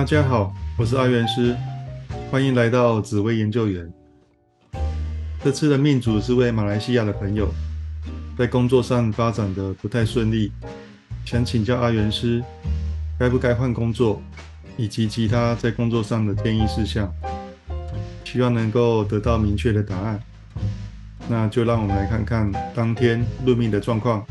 大家好，我是阿元师，欢迎来到紫薇研究员。这次的命主是位马来西亚的朋友，在工作上发展的不太顺利，想请教阿元师，该不该换工作，以及其他在工作上的建议事项，希望能够得到明确的答案。那就让我们来看看当天论命的状况。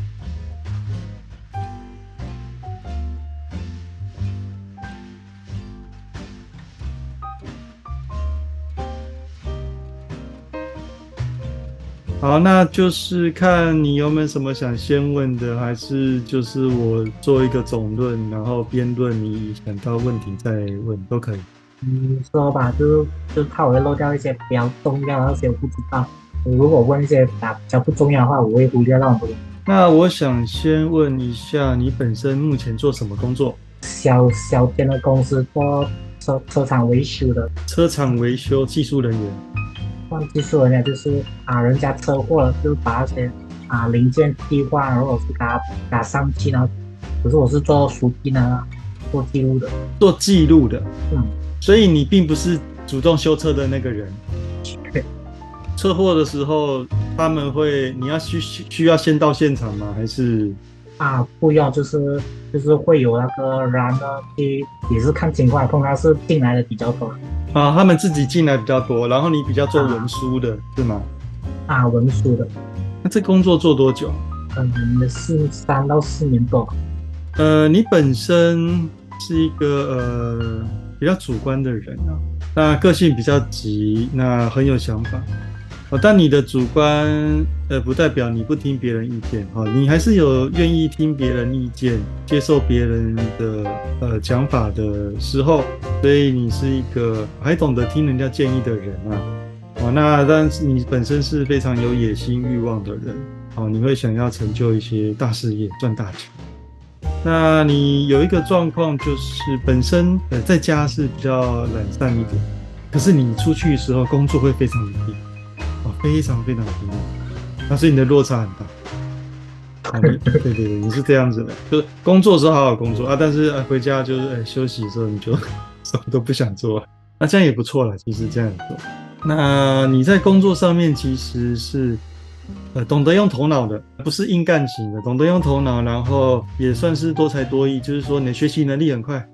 好，那就是看你有没有什么想先问的，还是就是我做一个总论，然后辩论，你想到问题再问都可以。嗯，说吧，就就怕我会漏掉一些比较重要的那些我不知道。如果问一些比较不重要的话，我会忽略到很多。那我想先问一下，你本身目前做什么工作？小小间的公司做车车厂维修的，车厂维修技术人员。换技术人员就是啊，人家车祸了，就把那些啊零件替换，然后是给他打上漆呢。可是我是做书记呢，做记录的，做记录的。嗯，所以你并不是主动修车的那个人。对。车祸的时候，他们会你要需需要先到现场吗？还是啊不要，就是就是会有那个人呢去也是看情况，通常是进来的比较多。啊，他们自己进来比较多，然后你比较做文书的是吗？啊，文书的。那这工作做多久？嗯，是三到四年多。呃，你本身是一个呃比较主观的人啊，那个性比较急，那很有想法。哦，但你的主观，呃，不代表你不听别人意见，哈，你还是有愿意听别人意见、接受别人的呃讲法的时候，所以你是一个还懂得听人家建议的人啊，哦，那但是你本身是非常有野心、欲望的人，哦，你会想要成就一些大事业、赚大钱。那你有一个状况就是本身呃在家是比较懒散一点，可是你出去的时候工作会非常努力。非常非常平稳，那所以你的落差很大。对对对，你是这样子的，就是工作时候好好工作啊，但是呃回家就是呃休息的时候你就 什么都不想做，那这样也不错了。其实这样做，那你在工作上面其实是呃懂得用头脑的，不是硬干型的，懂得用头脑，然后也算是多才多艺，就是说你的学习能力很快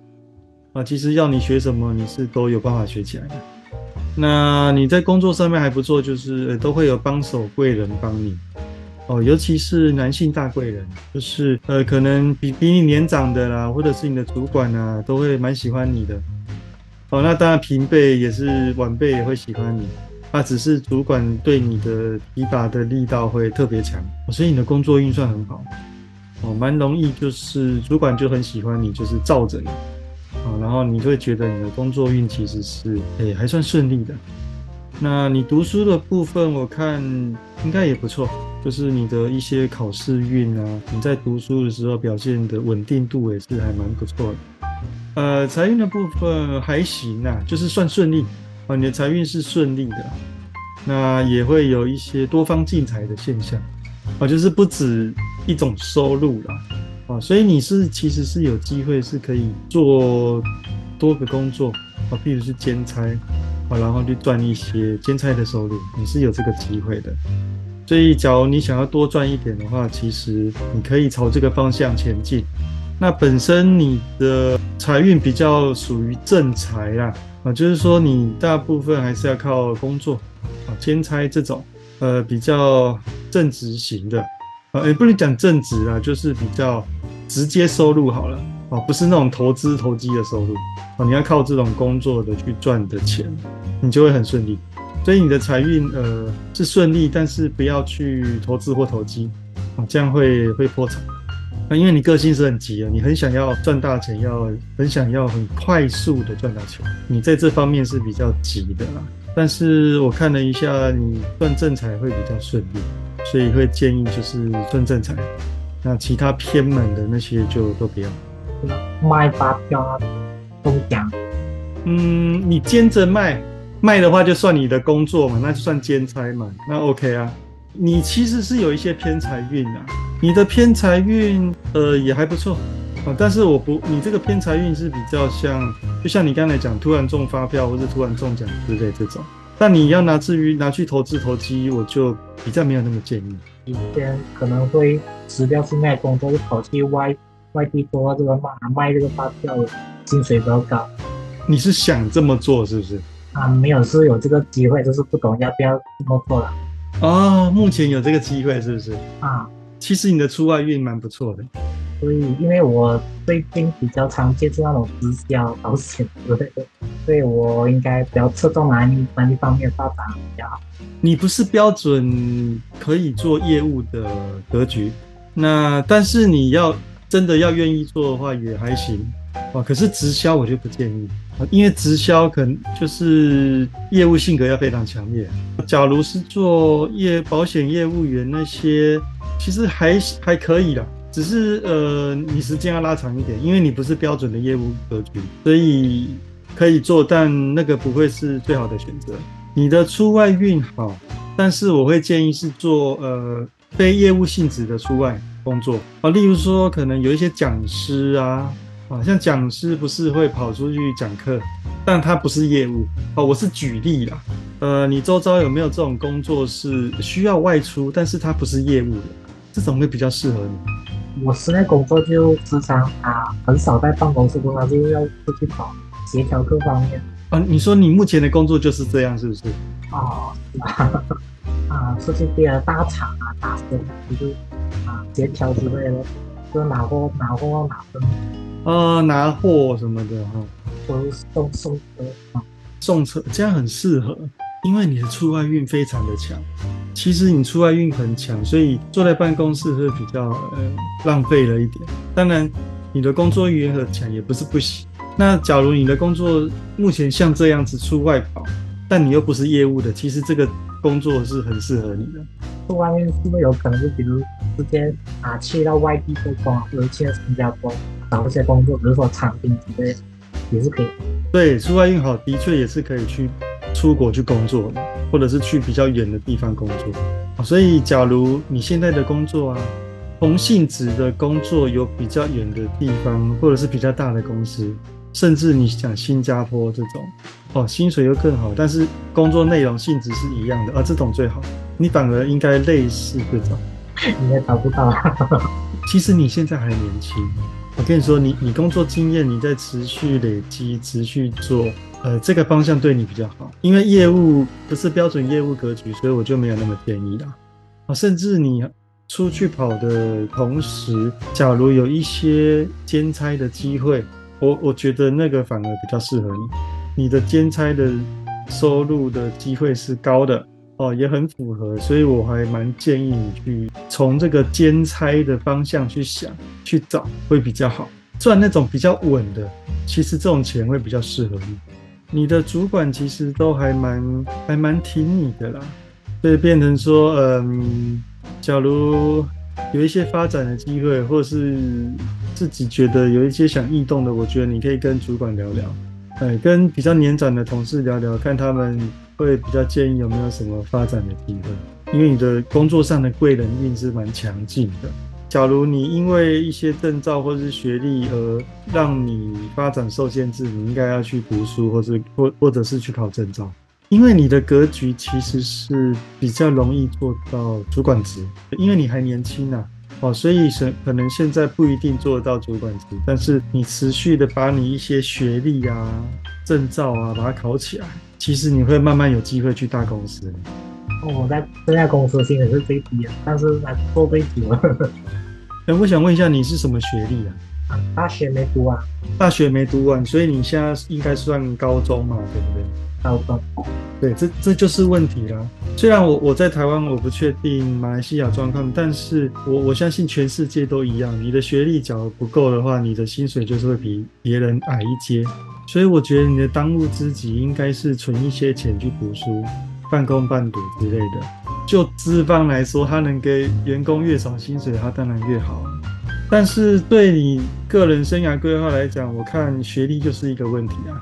啊。其实要你学什么，你是都有办法学起来的。那你在工作上面还不错，就是都会有帮手贵人帮你哦，尤其是男性大贵人，就是呃可能比比你年长的啦，或者是你的主管啊，都会蛮喜欢你的哦。那当然平辈也是晚辈也会喜欢你，啊，只是主管对你的提拔的力道会特别强，所以你的工作运算很好哦，蛮容易就是主管就很喜欢你，就是罩着你。啊，然后你会觉得你的工作运其实是诶还算顺利的。那你读书的部分，我看应该也不错，就是你的一些考试运啊，你在读书的时候表现的稳定度也是还蛮不错的。呃，财运的部分还行啊，就是算顺利啊，你的财运是顺利的。那也会有一些多方进财的现象啊，就是不止一种收入了。啊，所以你是其实是有机会是可以做多个工作啊，譬如是兼差啊，然后去赚一些兼差的收入，你是有这个机会的。所以，假如你想要多赚一点的话，其实你可以朝这个方向前进。那本身你的财运比较属于正财啦，啊，就是说你大部分还是要靠工作啊，兼差这种呃比较正直型的。啊也不能讲正直啊，就是比较直接收入好了哦，不是那种投资投机的收入哦，你要靠这种工作的去赚的钱，你就会很顺利。所以你的财运呃是顺利，但是不要去投资或投机啊，这样会会破产啊，因为你个性是很急的，你很想要赚大钱，要很想要很快速的赚大钱，你在这方面是比较急的啦。但是我看了一下，你赚正财会比较顺利。所以会建议就是赚正财，那其他偏门的那些就都不要。卖发票啊，中奖。嗯，你兼着卖，卖的话就算你的工作嘛，那就算兼差嘛，那 OK 啊。你其实是有一些偏财运啊，你的偏财运呃也还不错啊，但是我不，你这个偏财运是比较像，就像你刚才讲，突然中发票或者突然中奖之类这种。但你要拿至于拿去投资投机，我就比较没有那么建议。以前可能会辞掉现在工作，就跑去外外地做这个卖卖这个发票，薪水比较高。你是想这么做是不是？啊，没有，是有这个机会，就是不懂要不要这么做了。哦，目前有这个机会是不是？啊，其实你的出外运蛮不错的。所以，因为我最近比较常接触那种直销保险之类的，所以我应该比较侧重哪一哪一方面发展比较好。你不是标准可以做业务的格局，那但是你要真的要愿意做的话也还行啊。可是直销我就不建议，因为直销可能就是业务性格要非常强烈。假如是做业保险业务员那些，其实还还可以啦。只是呃，你时间要拉长一点，因为你不是标准的业务格局，所以可以做，但那个不会是最好的选择。你的出外运好，但是我会建议是做呃非业务性质的出外工作啊，例如说可能有一些讲师啊，啊像讲师不是会跑出去讲课，但他不是业务哦，我是举例啦。呃，你周遭有没有这种工作是需要外出，但是他不是业务的，这种会比较适合你。我室内工作就时常啊，很少在办公室工作，就是要出去跑，协调各方面。啊，你说你目前的工作就是这样，是不是？哦，是吧？啊，出去别的大厂啊，大生就是啊，协调之类的，就拿货、拿货、拿分。呃，拿货什么的哈，或是送送车啊，送车这样很适合，因为你的出外运非常的强。其实你出外运很强，所以坐在办公室会比较呃浪费了一点。当然，你的工作语言很强也不是不行。那假如你的工作目前像这样子出外跑，但你又不是业务的，其实这个工作是很适合你的。出外面是不是有可能就比如直接啊去到外地做工，或者去到新加坡找一些工作，比如说厂兵之类，也是可以。对，出外运好，的确也是可以去出国去工作。或者是去比较远的地方工作，所以假如你现在的工作啊，同性质的工作有比较远的地方，或者是比较大的公司，甚至你想新加坡这种，哦，薪水又更好，但是工作内容性质是一样的，啊，这种最好，你反而应该类似这种，你也找不到。其实你现在还年轻，我跟你说，你你工作经验你在持续累积，持续做。呃，这个方向对你比较好，因为业务不是标准业务格局，所以我就没有那么建议啦。啊，甚至你出去跑的同时，假如有一些兼差的机会，我我觉得那个反而比较适合你。你的兼差的收入的机会是高的哦，也很符合，所以我还蛮建议你去从这个兼差的方向去想去找，会比较好赚那种比较稳的。其实这种钱会比较适合你。你的主管其实都还蛮还蛮挺你的啦，所以变成说，嗯，假如有一些发展的机会，或是自己觉得有一些想异动的，我觉得你可以跟主管聊聊，哎，跟比较年长的同事聊聊，看他们会比较建议有没有什么发展的机会，因为你的工作上的贵人运是蛮强劲的。假如你因为一些证照或是学历而让你发展受限制，你应该要去读书，或是或或者是去考证照，因为你的格局其实是比较容易做到主管职，因为你还年轻啊，哦，所以是可能现在不一定做得到主管职，但是你持续的把你一些学历啊、证照啊把它考起来，其实你会慢慢有机会去大公司。我在这家公司薪水是最低的，但是来做最久了。哎，我想问一下，你是什么学历啊？大学没读完。大学没读完，所以你现在应该算高中嘛，对不对？对，这这就是问题了。虽然我我在台湾，我不确定马来西亚状况，但是我我相信全世界都一样。你的学历假如不够的话，你的薪水就是会比别人矮一阶。所以我觉得你的当务之急应该是存一些钱去读书。半工半读之类的，就资方来说，他能给员工越少薪水，他当然越好。但是对你个人生涯规划来讲，我看学历就是一个问题啊，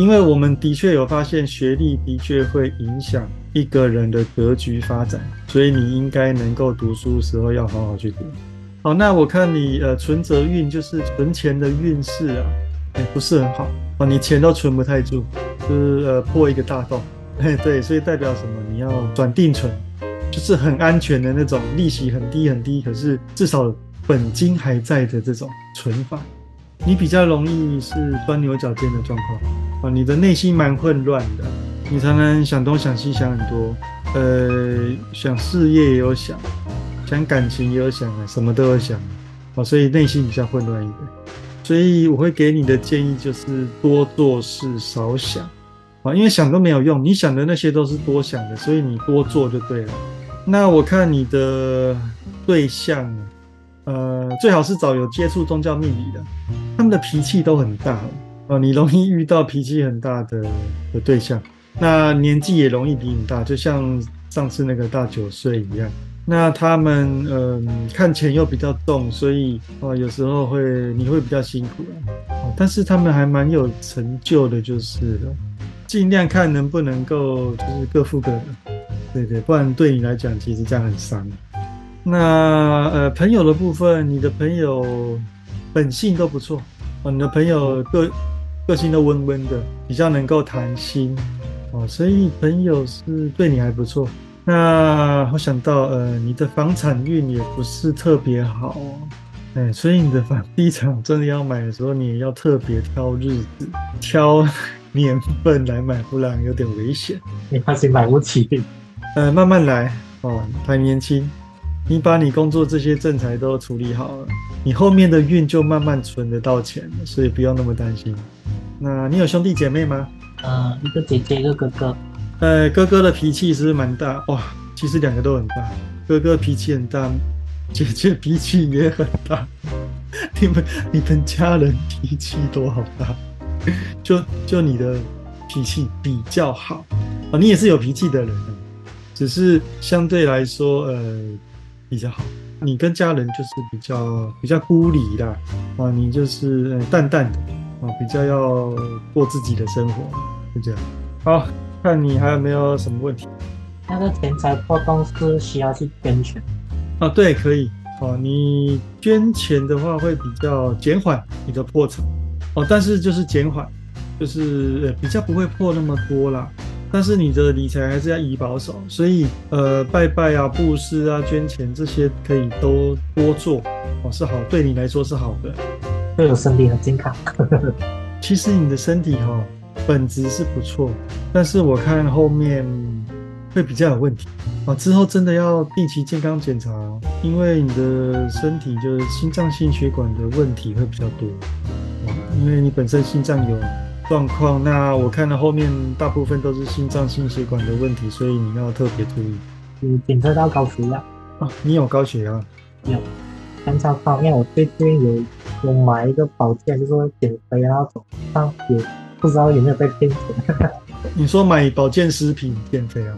因为我们的确有发现，学历的确会影响一个人的格局发展，所以你应该能够读书时候要好好去读。好，那我看你呃存折运就是存钱的运势啊，哎不是很好哦，你钱都存不太住，就是呃破一个大洞，嘿 对，所以代表什么？你要转定存，就是很安全的那种，利息很低很低，可是至少本金还在的这种存法。你比较容易是钻牛角尖的状况啊，你的内心蛮混乱的，你常常想东想西想很多，呃，想事业也有想。想感情也有想啊，什么都有想啊，所以内心比较混乱一点。所以我会给你的建议就是多做事少想啊，因为想都没有用，你想的那些都是多想的，所以你多做就对了。那我看你的对象，呃，最好是找有接触宗教命理的，他们的脾气都很大哦，你容易遇到脾气很大的 的对象，那年纪也容易比你大，就像上次那个大九岁一样。那他们嗯看钱又比较重，所以哦有时候会你会比较辛苦啊，但是他们还蛮有成就的，就是尽量看能不能够就是各付各的，对对，不然对你来讲其实这样很伤。那呃朋友的部分，你的朋友本性都不错哦，你的朋友个个性都温温的，比较能够谈心哦，所以朋友是对你还不错。那我想到，呃，你的房产运也不是特别好哦，哎，所以你的房地产真的要买的时候，你也要特别挑日子、挑 年份来买，不然有点危险。你怕是买不起？呃，慢慢来哦，还年轻，你把你工作这些正财都处理好了，你后面的运就慢慢存得到钱了，所以不要那么担心。那你有兄弟姐妹吗？呃，一个姐姐，一个哥哥。呃，哥哥的脾气是蛮大哇，其实两个都很大。哥哥脾气很大，姐姐脾气也很大。你们你们家人脾气都好大，就就你的脾气比较好啊，你也是有脾气的人，只是相对来说呃比较好。你跟家人就是比较比较孤立啦，啊，你就是淡淡的啊，比较要过自己的生活，就这样。好。看你还有没有什么问题？那个钱财破洞是需要去捐钱啊？对，可以哦。你捐钱的话会比较减缓你的破产哦，但是就是减缓，就是呃比较不会破那么多啦。但是你的理财还是要以保守，所以呃拜拜啊、布施啊、捐钱这些可以都多做哦，是好，对你来说是好的。对我身体很健康。其实你的身体哈。本质是不错，但是我看后面会比较有问题啊！之后真的要定期健康检查，因为你的身体就是心脏、心血管的问题会比较多啊，因为你本身心脏有状况，那我看了后面大部分都是心脏、心血管的问题，所以你要特别注意。你检测到高血压啊？你有高血压？有。刚才方面，我最近有有买一个保健，就是说减肥那种，上也。不知道有没有被骗钱？你说买保健食品减肥啊？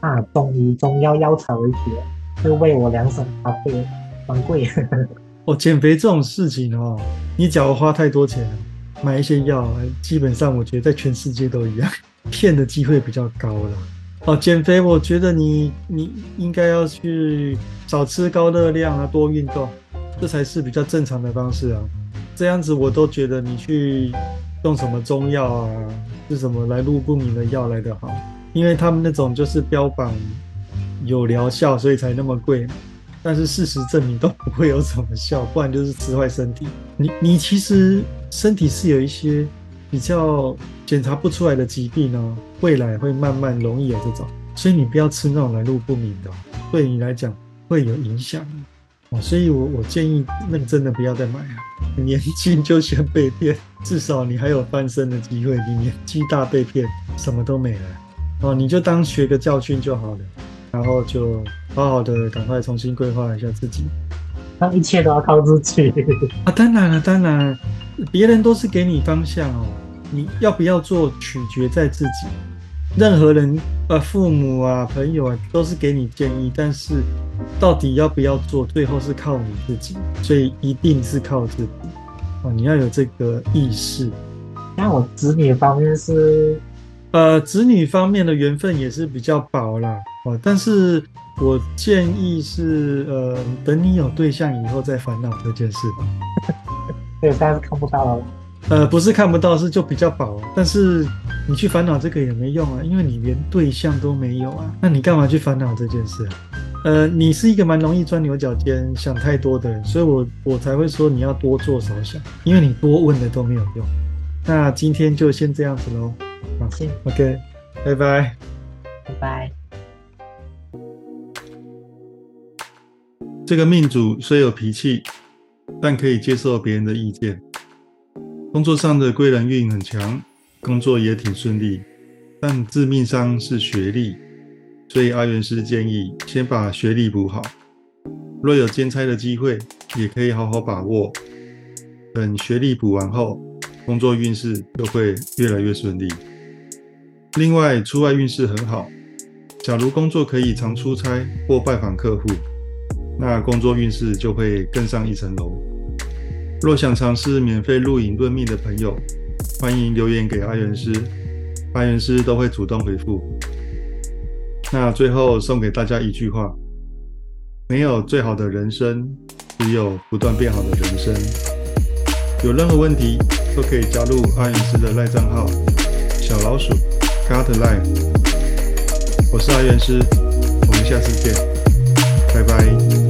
啊，中医中药药材为主，就为我量身搭配，蛮贵。哦，减肥这种事情哦，你只要花太多钱，买一些药，基本上我觉得在全世界都一样，骗的机会比较高了。哦，减肥，我觉得你你应该要去少吃高热量啊，多运动，这才是比较正常的方式啊。这样子我都觉得你去。用什么中药啊？是什么来路不明的药来的好？因为他们那种就是标榜有疗效，所以才那么贵。但是事实证明都不会有什么效，不然就是吃坏身体。你你其实身体是有一些比较检查不出来的疾病哦，未来会慢慢容易有这种，所以你不要吃那种来路不明的，对你来讲会有影响哦。所以，我我建议，那真的不要再买了。年轻就先被骗，至少你还有翻身的机会。你年纪大被骗，什么都没了。哦，你就当学个教训就好了，然后就好好的赶快重新规划一下自己。那一切都要靠自己啊！当然了，当然，别人都是给你方向哦，你要不要做，取决在自己。任何人，呃，父母啊，朋友啊，都是给你建议，但是到底要不要做，最后是靠你自己，所以一定是靠自己哦，你要有这个意识。那我子女方面是，呃，子女方面的缘分也是比较薄啦，哦，但是我建议是，呃，等你有对象以后再烦恼这件事吧。对，但是看不到了。呃，不是看不到，是就比较薄。但是你去烦恼这个也没用啊，因为你连对象都没有啊。那你干嘛去烦恼这件事啊？呃，你是一个蛮容易钻牛角尖、想太多的人，所以我我才会说你要多做少想，因为你多问的都没有用。那今天就先这样子喽。好，谢 OK，拜拜。拜拜。这个命主虽有脾气，但可以接受别人的意见。工作上的贵人运很强，工作也挺顺利。但致命伤是学历，所以阿元师建议先把学历补好。若有兼差的机会，也可以好好把握。等学历补完后，工作运势就会越来越顺利。另外，出外运势很好。假如工作可以常出差或拜访客户，那工作运势就会更上一层楼。若想尝试免费录影论命的朋友，欢迎留言给阿元师，阿元师都会主动回复。那最后送给大家一句话：没有最好的人生，只有不断变好的人生。有任何问题都可以加入阿元师的赖账号小老鼠 God Life。我是阿元师，我们下次见，拜拜。